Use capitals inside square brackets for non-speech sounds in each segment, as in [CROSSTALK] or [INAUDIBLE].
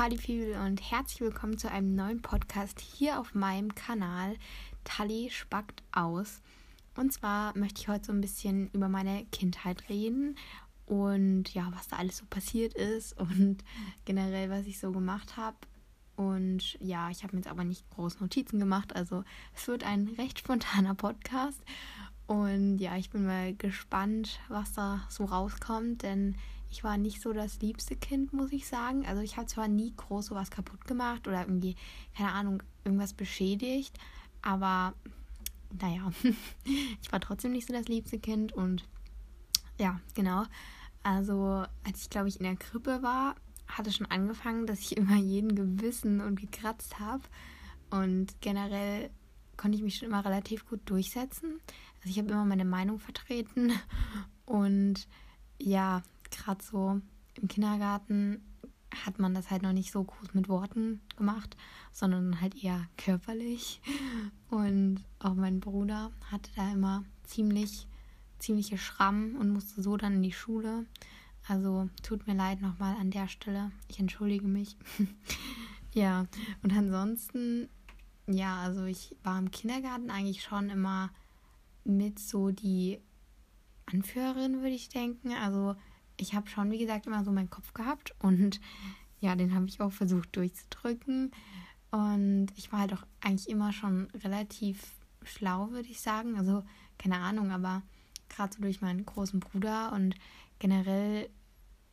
Party People und herzlich willkommen zu einem neuen Podcast hier auf meinem Kanal Tali spackt aus. Und zwar möchte ich heute so ein bisschen über meine Kindheit reden und ja, was da alles so passiert ist und [LAUGHS] generell, was ich so gemacht habe. Und ja, ich habe mir jetzt aber nicht groß Notizen gemacht, also es wird ein recht spontaner Podcast. Und ja, ich bin mal gespannt, was da so rauskommt, denn ich war nicht so das liebste Kind, muss ich sagen. Also ich habe zwar nie groß sowas kaputt gemacht oder irgendwie, keine Ahnung, irgendwas beschädigt, aber naja, [LAUGHS] ich war trotzdem nicht so das liebste Kind und ja, genau. Also als ich, glaube ich, in der Krippe war, hatte schon angefangen, dass ich [LAUGHS] immer jeden gewissen und gekratzt habe. Und generell konnte ich mich schon immer relativ gut durchsetzen. Also ich habe immer meine Meinung vertreten [LAUGHS] und ja, gerade so im Kindergarten hat man das halt noch nicht so groß mit Worten gemacht, sondern halt eher körperlich. Und auch mein Bruder hatte da immer ziemlich, ziemliche Schrammen und musste so dann in die Schule. Also tut mir leid nochmal an der Stelle. Ich entschuldige mich. [LAUGHS] ja, und ansonsten, ja, also ich war im Kindergarten eigentlich schon immer mit so die Anführerin, würde ich denken. Also ich habe schon, wie gesagt, immer so meinen Kopf gehabt und ja, den habe ich auch versucht durchzudrücken. Und ich war halt auch eigentlich immer schon relativ schlau, würde ich sagen. Also keine Ahnung, aber gerade so durch meinen großen Bruder und generell,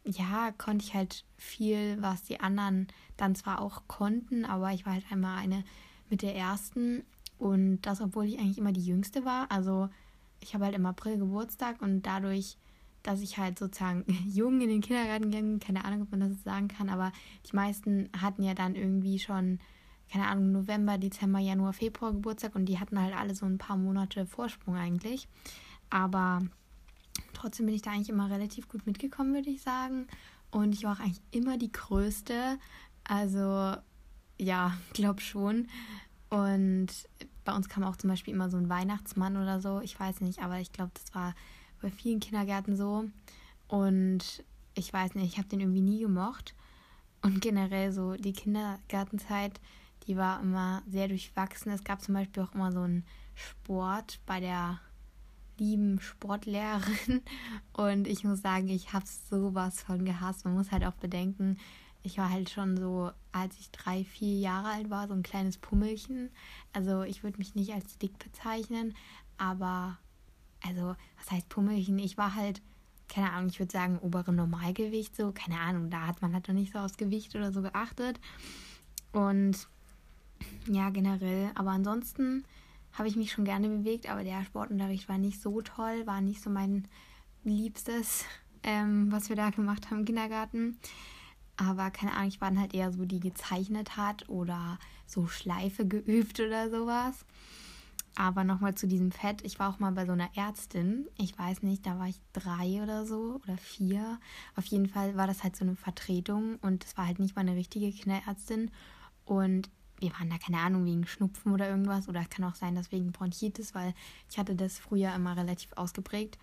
ja, konnte ich halt viel, was die anderen dann zwar auch konnten, aber ich war halt einmal eine mit der ersten und das, obwohl ich eigentlich immer die jüngste war. Also ich habe halt im April Geburtstag und dadurch dass ich halt sozusagen [LAUGHS] jung in den Kindergarten ging. Keine Ahnung, ob man das sagen kann, aber die meisten hatten ja dann irgendwie schon, keine Ahnung, November, Dezember, Januar, Februar Geburtstag und die hatten halt alle so ein paar Monate Vorsprung eigentlich. Aber trotzdem bin ich da eigentlich immer relativ gut mitgekommen, würde ich sagen. Und ich war auch eigentlich immer die Größte. Also, ja, [LAUGHS] glaub schon. Und bei uns kam auch zum Beispiel immer so ein Weihnachtsmann oder so. Ich weiß nicht, aber ich glaube, das war bei vielen Kindergärten so. Und ich weiß nicht, ich habe den irgendwie nie gemocht. Und generell so die Kindergartenzeit, die war immer sehr durchwachsen. Es gab zum Beispiel auch immer so einen Sport bei der lieben Sportlehrerin. [LAUGHS] Und ich muss sagen, ich habe sowas von gehasst. Man muss halt auch bedenken, ich war halt schon so, als ich drei, vier Jahre alt war, so ein kleines Pummelchen. Also ich würde mich nicht als dick bezeichnen, aber also, was heißt Pummelchen? Ich war halt, keine Ahnung, ich würde sagen, obere Normalgewicht, so, keine Ahnung, da hat man halt noch nicht so aufs Gewicht oder so geachtet. Und ja, generell, aber ansonsten habe ich mich schon gerne bewegt, aber der Sportunterricht war nicht so toll, war nicht so mein Liebstes, ähm, was wir da gemacht haben im Kindergarten. Aber keine Ahnung, ich war dann halt eher so, die gezeichnet hat oder so Schleife geübt oder sowas. Aber nochmal zu diesem Fett. Ich war auch mal bei so einer Ärztin. Ich weiß nicht, da war ich drei oder so oder vier. Auf jeden Fall war das halt so eine Vertretung und es war halt nicht mal eine richtige Kinderärztin. Und wir waren da, keine Ahnung, wegen Schnupfen oder irgendwas. Oder kann auch sein, dass wegen Bronchitis, weil ich hatte das früher immer relativ ausgeprägt.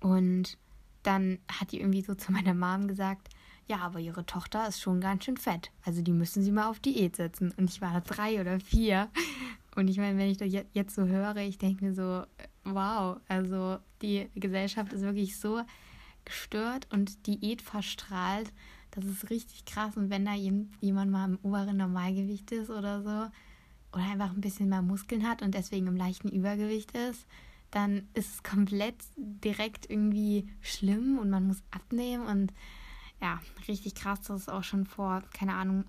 Und dann hat die irgendwie so zu meiner Mom gesagt, ja, aber ihre Tochter ist schon ganz schön fett. Also die müssen sie mal auf Diät setzen. Und ich war drei oder vier. Und ich meine, wenn ich das jetzt so höre, ich denke mir so, wow, also die Gesellschaft ist wirklich so gestört und Diät verstrahlt. Das ist richtig krass. Und wenn da jemand mal im oberen Normalgewicht ist oder so, oder einfach ein bisschen mehr Muskeln hat und deswegen im leichten Übergewicht ist, dann ist es komplett direkt irgendwie schlimm und man muss abnehmen. Und ja, richtig krass, dass es auch schon vor, keine Ahnung,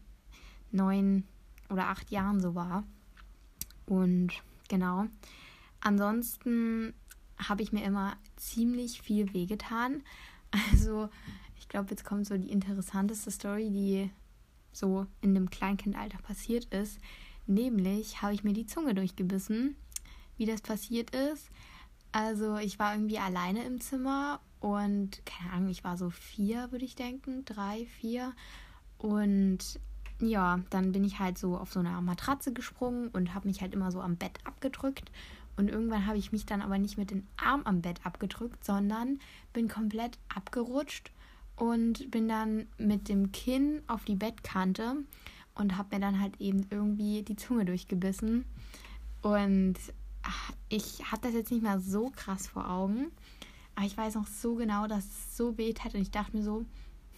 neun oder acht Jahren so war. Und genau. Ansonsten habe ich mir immer ziemlich viel wehgetan. [LAUGHS] Also, ich glaube, jetzt kommt so die interessanteste Story, die so in dem Kleinkindalter passiert ist. Nämlich habe ich mir die Zunge durchgebissen, wie das passiert ist. Also, ich war irgendwie alleine im Zimmer und keine Ahnung, ich war so vier, würde ich denken, drei, vier. Und ja, dann bin ich halt so auf so einer Matratze gesprungen und habe mich halt immer so am Bett abgedrückt. Und irgendwann habe ich mich dann aber nicht mit dem Arm am Bett abgedrückt, sondern bin komplett abgerutscht und bin dann mit dem Kinn auf die Bettkante und habe mir dann halt eben irgendwie die Zunge durchgebissen. Und ich habe das jetzt nicht mehr so krass vor Augen, aber ich weiß noch so genau, dass es so weh hat und ich dachte mir so,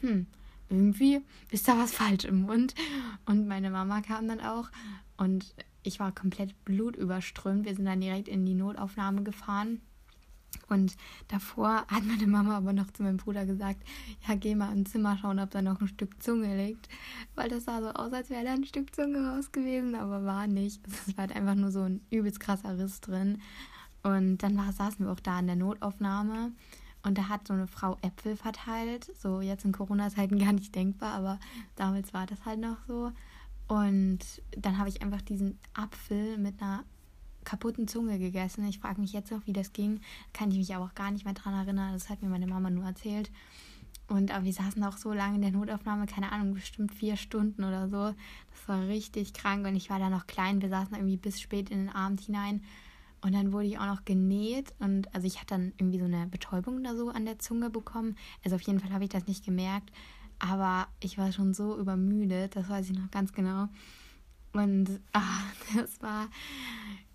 hm, irgendwie ist da was falsch im Mund. Und meine Mama kam dann auch und ich war komplett blutüberströmt. Wir sind dann direkt in die Notaufnahme gefahren. Und davor hat meine Mama aber noch zu meinem Bruder gesagt, ja, geh mal im Zimmer schauen, ob da noch ein Stück Zunge liegt. Weil das sah so aus, als wäre da ein Stück Zunge raus gewesen, aber war nicht. Es war halt einfach nur so ein übelst krasser Riss drin. Und dann saßen wir auch da in der Notaufnahme und da hat so eine Frau Äpfel verteilt. So jetzt in Corona-Zeiten [LAUGHS] gar nicht denkbar, aber damals war das halt noch so. Und dann habe ich einfach diesen Apfel mit einer kaputten Zunge gegessen. Ich frage mich jetzt noch, wie das ging. Kann ich mich aber auch gar nicht mehr dran erinnern. Das hat mir meine Mama nur erzählt. Und aber wir saßen auch so lange in der Notaufnahme, keine Ahnung, bestimmt vier Stunden oder so. Das war richtig krank und ich war da noch klein. Wir saßen irgendwie bis spät in den Abend hinein. Und dann wurde ich auch noch genäht und also ich hatte dann irgendwie so eine Betäubung oder so an der Zunge bekommen. Also auf jeden Fall habe ich das nicht gemerkt. Aber ich war schon so übermüdet, das weiß ich noch ganz genau. Und ach, [LAUGHS] das war,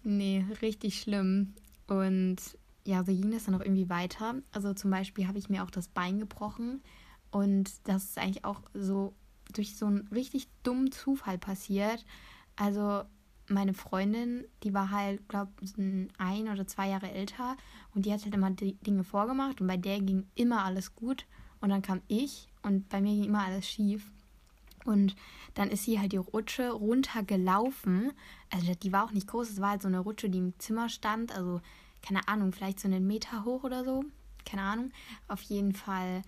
nee, richtig schlimm. Und ja, so ging das dann auch irgendwie weiter. Also zum Beispiel habe ich mir auch das Bein gebrochen. Und das ist eigentlich auch so durch so einen richtig dummen Zufall passiert. Also meine Freundin, die war halt, glaube ich, ein oder zwei Jahre älter und die hat halt immer die Dinge vorgemacht und bei der ging immer alles gut. Und dann kam ich und bei mir ging immer alles schief. Und dann ist sie halt die Rutsche runtergelaufen. Also die war auch nicht groß, es war halt so eine Rutsche, die im Zimmer stand. Also keine Ahnung, vielleicht so einen Meter hoch oder so. Keine Ahnung. Auf jeden Fall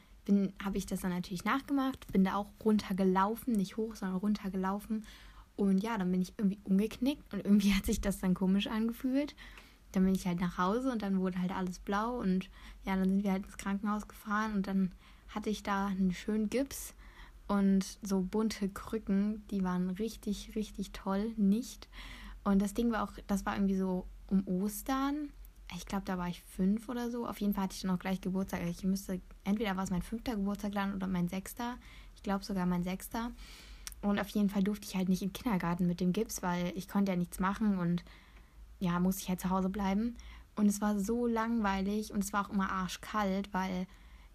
habe ich das dann natürlich nachgemacht. Bin da auch runtergelaufen, nicht hoch, sondern runtergelaufen. Und ja, dann bin ich irgendwie umgeknickt und irgendwie [LAUGHS] hat sich das dann komisch angefühlt. Dann bin ich halt nach Hause und dann wurde halt alles blau und ja, dann sind wir halt ins Krankenhaus gefahren und dann hatte ich da einen schönen Gips und so bunte Krücken, die waren richtig, richtig toll, nicht. Und das Ding war auch, das war irgendwie so um Ostern. Ich glaube, da war ich fünf oder so. Auf jeden Fall hatte ich dann auch gleich Geburtstag. Ich müsste, entweder war es mein fünfter Geburtstag dann oder mein sechster. Ich glaube sogar mein sechster. Und auf jeden Fall durfte ich halt nicht in den Kindergarten mit dem Gips, weil ich konnte ja nichts machen und ja, musste ich halt zu Hause bleiben. Und es war so langweilig und es war auch immer arschkalt, weil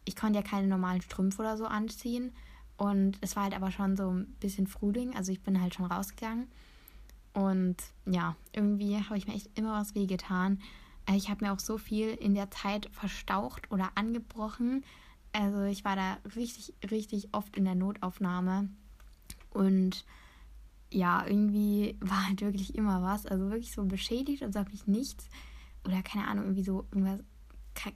ich konnte ja keine normalen Strümpfe oder so anziehen. Und es war halt aber schon so ein bisschen Frühling, also ich bin halt schon rausgegangen. Und ja, irgendwie habe ich mir echt immer was wehgetan. Ich habe mir auch so viel in der Zeit verstaucht oder angebrochen. Also ich war da richtig, richtig oft in der Notaufnahme. Und ja, irgendwie war halt wirklich immer was. Also wirklich so beschädigt und habe ich nichts. Oder keine Ahnung, irgendwie so irgendwas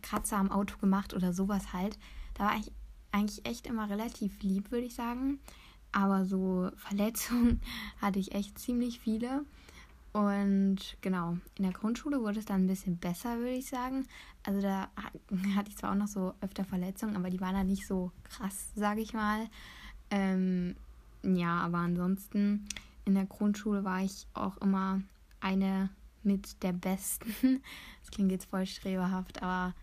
Kratzer am Auto gemacht oder sowas halt. Da war ich eigentlich echt immer relativ lieb, würde ich sagen. Aber so Verletzungen [LAUGHS] hatte ich echt ziemlich viele. Und genau, in der Grundschule wurde es dann ein bisschen besser, würde ich sagen. Also da [LAUGHS] hatte ich zwar auch noch so öfter Verletzungen, aber die waren dann nicht so krass, sage ich mal. Ähm, ja, aber ansonsten in der Grundschule war ich auch immer eine mit der Besten. [LAUGHS] Das klingt jetzt voll streberhaft, aber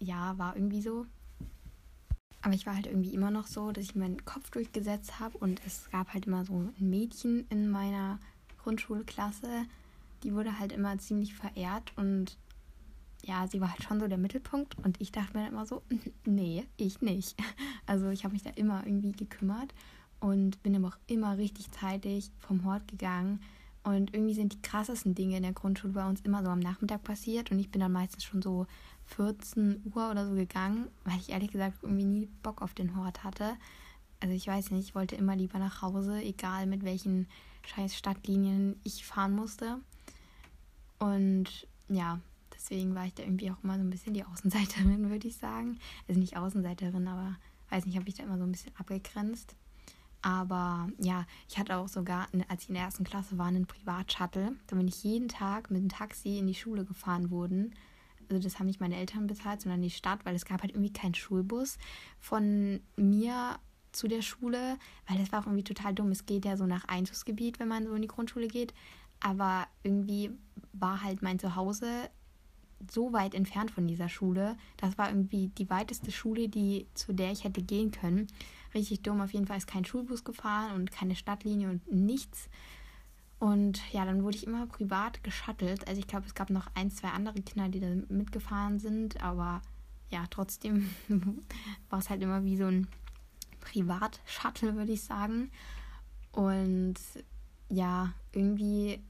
ja, war irgendwie so. Aber ich war halt irgendwie immer noch so, dass ich meinen Kopf durchgesetzt habe und es gab halt immer so ein Mädchen in meiner Grundschulklasse, die wurde halt immer ziemlich verehrt und ja, sie war halt schon so der Mittelpunkt und ich dachte mir dann immer so, [LAUGHS] nee, ich nicht. [LAUGHS] Also ich habe mich da immer irgendwie gekümmert und bin aber auch immer richtig zeitig vom Hort gegangen. Und irgendwie sind die krassesten Dinge in der Grundschule bei uns immer so am Nachmittag passiert und ich bin dann meistens schon so 14 Uhr oder so gegangen, weil ich ehrlich gesagt irgendwie nie Bock auf den Hort hatte. Also ich weiß nicht, ich wollte immer lieber nach Hause, egal mit welchen scheiß Stadtlinien ich fahren musste. Und ja, deswegen war ich da irgendwie auch immer so ein bisschen die Außenseiterin, [LAUGHS] würde ich sagen. Also nicht Außenseiterin, aber weiß nicht, habe ich da immer so ein bisschen abgegrenzt. Aber ja, ich hatte auch sogar, als ich in der ersten Klasse war, einen Privatshuttle. Da bin ich jeden Tag mit dem Taxi in die Schule gefahren worden. Also das haben nicht meine Eltern bezahlt, sondern die Stadt, weil es gab halt irgendwie keinen Schulbus von mir zu der Schule, weil das war auch irgendwie total dumm. Es geht ja so nach Einzugsgebiet, wenn man so in die Grundschule geht. Aber irgendwie war halt mein Zuhause so weit entfernt von dieser Schule. Das war irgendwie die weiteste Schule, die zu der ich hätte gehen können. Richtig dumm. Auf jeden Fall ist kein Schulbus gefahren und keine Stadtlinie und nichts. Und ja, dann wurde ich immer privat geschattelt. Also ich glaube, es gab noch ein, zwei andere Kinder, die da mitgefahren sind, aber ja, trotzdem [LAUGHS] war es halt immer wie so ein Privat-Shuttle, würde ich sagen. Und ja, irgendwie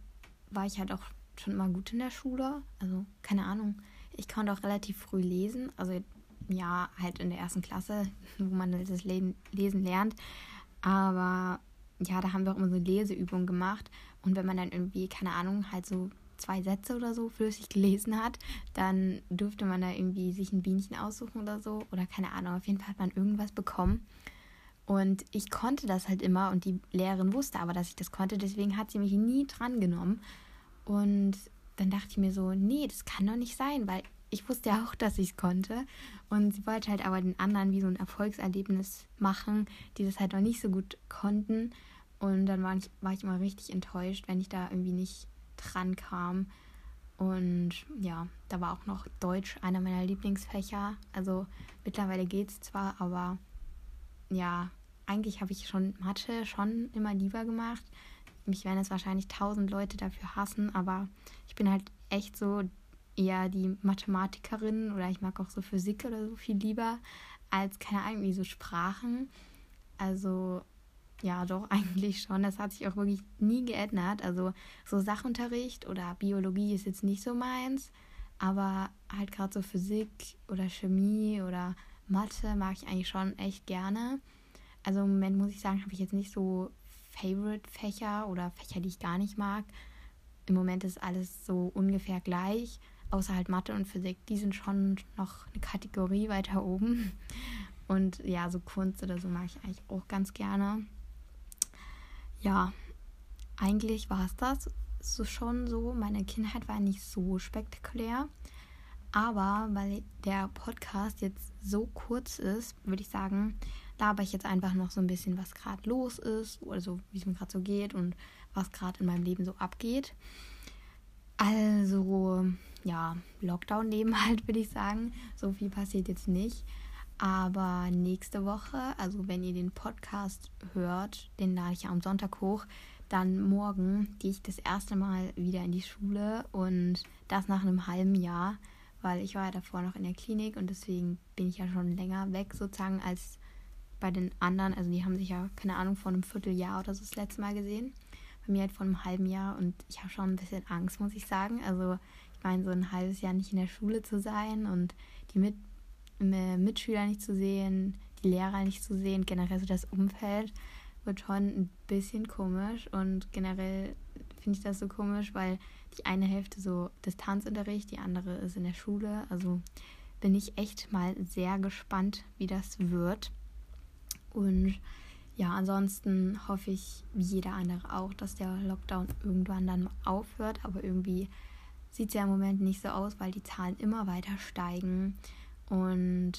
war ich halt auch schon immer gut in der Schule. Also, keine Ahnung. Ich konnte auch relativ früh lesen. Also, ja, halt in der ersten Klasse, wo man halt das Lesen lernt. Aber ja, da haben wir auch immer so Leseübungen gemacht. Und wenn man dann irgendwie, keine Ahnung, halt so zwei Sätze oder so flüssig [LAUGHS] gelesen hat, dann durfte man da irgendwie sich ein Bienchen aussuchen oder so. Oder keine Ahnung, auf jeden Fall hat man irgendwas bekommen. Und ich konnte das halt immer und die Lehrerin wusste aber, dass ich das konnte, deswegen hat sie mich nie dran genommen. Und dann dachte ich mir so, nee, das kann doch nicht sein, weil ich wusste ja auch, dass ich es konnte. Und sie wollte halt aber den anderen wie so ein Erfolgserlebnis machen, die das halt noch nicht so gut konnten. Und dann war ich, war ich immer richtig enttäuscht, wenn ich da irgendwie nicht dran kam. Und ja, da war auch noch Deutsch einer meiner Lieblingsfächer. Also mittlerweile geht es zwar, aber ja, eigentlich habe ich schon Mathe schon immer lieber gemacht. Mich werden es wahrscheinlich tausend Leute dafür hassen, aber ich bin halt echt so eher die Mathematikerin oder ich mag auch so Physik oder so viel lieber als, keine Ahnung, wie so Sprachen. Also ja, doch, [LAUGHS] eigentlich schon. Das hat sich auch wirklich nie geändert. Also so Sachunterricht oder Biologie ist jetzt nicht so meins, aber halt gerade so Physik oder Chemie oder Mathe mag ich eigentlich schon echt gerne. Also im Moment muss ich sagen, habe ich jetzt nicht so Favorite-Fächer oder Fächer, die ich gar nicht mag. Im Moment ist alles so ungefähr gleich, außer halt Mathe und Physik. Die sind schon noch eine Kategorie weiter oben. Und ja, so Kunst oder so mag ich eigentlich auch ganz gerne. Ja, eigentlich war es das so schon so. Meine Kindheit war nicht so spektakulär. Aber weil der Podcast jetzt so kurz ist, würde ich sagen, laber ich jetzt einfach noch so ein bisschen, was gerade los ist, also wie es mir gerade so geht und was gerade in meinem Leben so abgeht. Also, ja, Lockdown-Leben halt, würde ich sagen. So viel passiert jetzt nicht. Aber nächste Woche, also wenn ihr den Podcast hört, den lade ich ja am Sonntag hoch, dann morgen gehe ich das erste Mal wieder in die Schule und das nach einem halben Jahr, weil ich war ja davor noch in der Klinik und deswegen bin ich ja schon länger weg sozusagen als bei den anderen, also die haben sich ja, keine Ahnung, vor einem Vierteljahr oder so das letzte Mal gesehen. Bei mir halt vor einem halben Jahr und ich habe schon ein bisschen Angst, muss ich sagen. Also ich meine, so ein halbes Jahr nicht in der Schule zu sein und die Mit Mitschüler nicht zu sehen, die Lehrer nicht zu sehen, generell so das Umfeld wird schon ein bisschen komisch und generell finde ich das so komisch, weil die eine Hälfte so Distanzunterricht, die andere ist in der Schule. Also bin ich echt mal sehr gespannt, wie das wird. Und ja, ansonsten hoffe ich, wie jeder andere auch, dass der Lockdown irgendwann dann aufhört. Aber irgendwie sieht es ja im Moment nicht so aus, weil die Zahlen immer weiter steigen. Und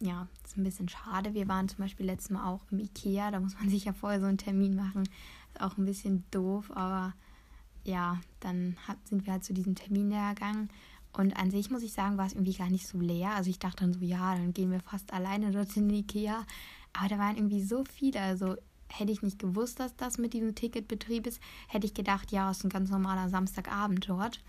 ja, ist ein bisschen schade. Wir waren zum Beispiel letztes Mal auch im Ikea. Da muss man [LAUGHS] sich ja vorher so einen Termin machen. Ist auch ein bisschen doof, aber ja, dann sind wir halt zu diesem Termin gegangen. Und an sich muss ich sagen, war es irgendwie gar nicht so leer. Also ich dachte dann so, ja, dann gehen wir fast alleine dort in die Ikea. Aber da waren irgendwie so viele. Also hätte ich nicht gewusst, dass das mit diesem Ticketbetrieb ist, hätte ich gedacht, ja, es ist ein ganz normaler Samstagabend dort.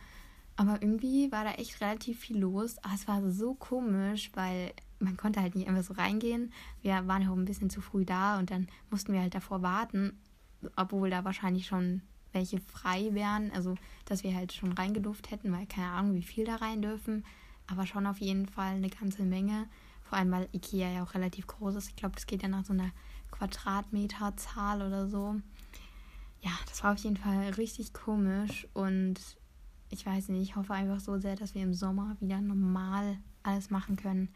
Aber irgendwie war da echt relativ viel los. Aber es war so komisch, weil man konnte halt nicht einfach so reingehen. Wir waren auch ein bisschen zu früh da und dann mussten wir halt davor warten, obwohl da wahrscheinlich schon welche frei wären. Also, dass wir halt schon reingeduft hätten, weil keine Ahnung, wie viel da rein dürfen. Aber schon auf jeden Fall eine ganze Menge. Vor allem, weil Ikea ja auch relativ groß ist. Ich glaube, das geht ja nach so einer Quadratmeterzahl oder so. Ja, das war auf jeden Fall richtig komisch und ich weiß nicht, ich hoffe einfach so sehr, dass wir im Sommer wieder normal alles machen können.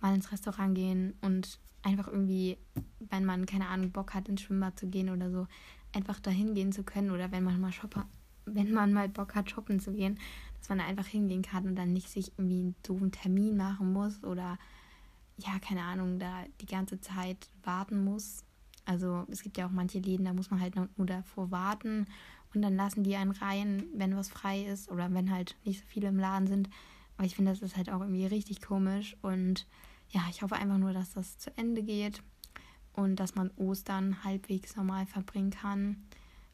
Mal ins Restaurant gehen und einfach irgendwie, wenn man keine Ahnung Bock hat, ins Schwimmbad zu gehen oder so, einfach dahin gehen zu können oder wenn man mal shoppen, wenn man mal Bock hat, shoppen zu gehen, dass man da einfach hingehen kann und dann nicht sich irgendwie einen doofen Termin machen muss oder ja, keine Ahnung, da die ganze Zeit warten muss. Also es gibt ja auch manche Läden, da muss man halt nur davor warten und dann lassen die einen rein, wenn was frei ist oder wenn halt nicht so viele im Laden sind. Aber ich finde, das ist halt auch irgendwie richtig komisch. Und ja, ich hoffe einfach nur, dass das zu Ende geht und dass man Ostern halbwegs normal verbringen kann.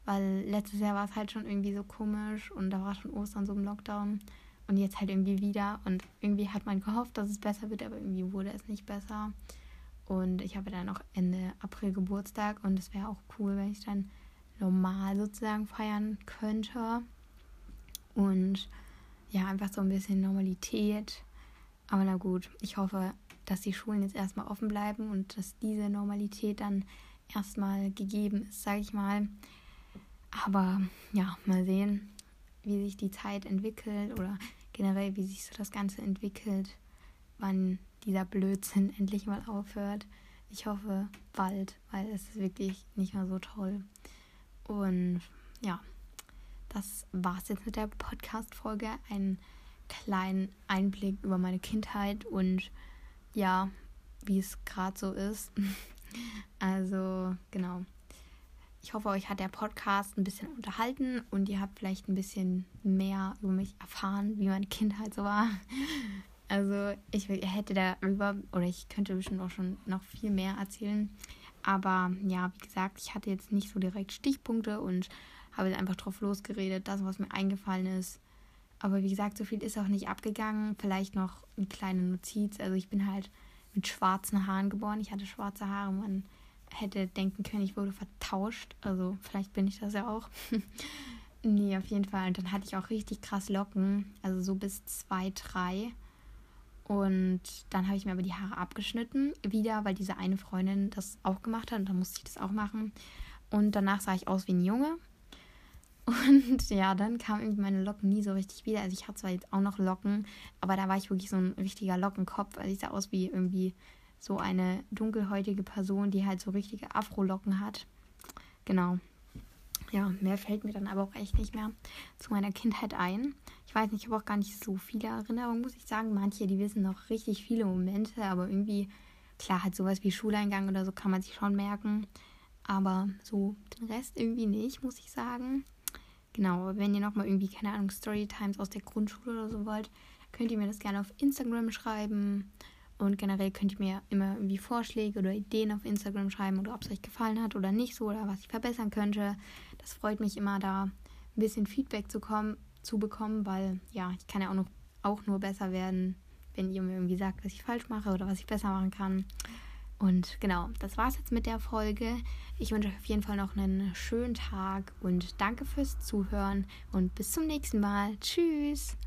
Weil letztes Jahr war es halt schon irgendwie so komisch und da war schon Ostern so im Lockdown und jetzt halt irgendwie wieder. Und irgendwie hat man gehofft, dass es besser wird, aber irgendwie wurde es nicht besser. Und ich habe dann auch Ende April Geburtstag und es wäre auch cool, wenn ich dann normal sozusagen feiern könnte. Und ja, einfach so ein bisschen Normalität. Aber na gut, ich hoffe, dass die Schulen jetzt erstmal offen bleiben und dass diese Normalität dann erstmal gegeben ist, sage ich mal. Aber ja, mal sehen, wie sich die Zeit entwickelt oder generell, wie sich so das Ganze entwickelt, wann dieser Blödsinn [LAUGHS] endlich mal aufhört. Ich hoffe bald, weil es ist wirklich nicht mehr so toll. Und ja, das war's jetzt mit der Podcast-Folge. Einen kleinen Einblick über meine Kindheit und ja, wie es gerade so ist. [LAUGHS] also, genau. Ich hoffe, euch hat der Podcast ein bisschen unterhalten und ihr habt vielleicht ein bisschen mehr über mich erfahren, wie meine Kindheit so war. Also, ich hätte darüber, oder ich könnte bestimmt auch schon noch viel mehr erzählen. Aber ja, wie gesagt, ich hatte jetzt nicht so direkt Stichpunkte und habe einfach drauf losgeredet, das, was mir eingefallen ist. Aber wie gesagt, so viel ist auch nicht abgegangen. Vielleicht noch eine kleine Notiz. Also ich bin halt mit schwarzen Haaren geboren. Ich hatte schwarze Haare. Man hätte denken können, ich wurde vertauscht. Also vielleicht bin ich das ja auch. [LAUGHS] nee, auf jeden Fall. Und dann hatte ich auch richtig krass Locken. Also so bis zwei, drei. Und dann habe ich mir aber die Haare abgeschnitten. Wieder, weil diese eine Freundin das auch gemacht hat. Und dann musste ich das auch machen. Und danach sah ich aus wie ein Junge. [LAUGHS] Und ja, dann kamen irgendwie meine Locken nie so richtig wieder. Also ich hatte zwar jetzt auch noch Locken, aber da war ich wirklich so ein richtiger Lockenkopf. Also ich sah aus wie irgendwie so eine dunkelhäutige Person, die halt so richtige Afro-Locken hat. Genau. Ja, mehr fällt mir dann aber auch echt nicht mehr zu meiner Kindheit ein. Ich weiß nicht, ich habe auch gar nicht so viele Erinnerungen, muss ich sagen. Manche, die wissen noch richtig viele Momente, aber irgendwie, klar, halt sowas wie Schuleingang oder so kann man sich schon merken. Aber so den Rest irgendwie nicht, muss ich sagen. Genau, wenn ihr nochmal irgendwie, keine Ahnung, Storytimes aus der Grundschule oder so wollt, könnt ihr mir das gerne auf Instagram schreiben. Und generell könnt ihr mir immer irgendwie Vorschläge oder Ideen auf Instagram schreiben oder ob es euch gefallen hat oder nicht so oder was ich verbessern könnte. Das freut mich immer, da ein bisschen Feedback zu, kommen, zu bekommen, weil ja, ich kann ja auch, noch, auch nur besser werden, wenn ihr mir irgendwie sagt, was ich falsch mache oder was ich besser machen kann. Und genau, das war's jetzt mit der Folge. Ich wünsche euch auf jeden Fall noch einen schönen Tag und danke fürs Zuhören und bis zum nächsten Mal. Tschüss.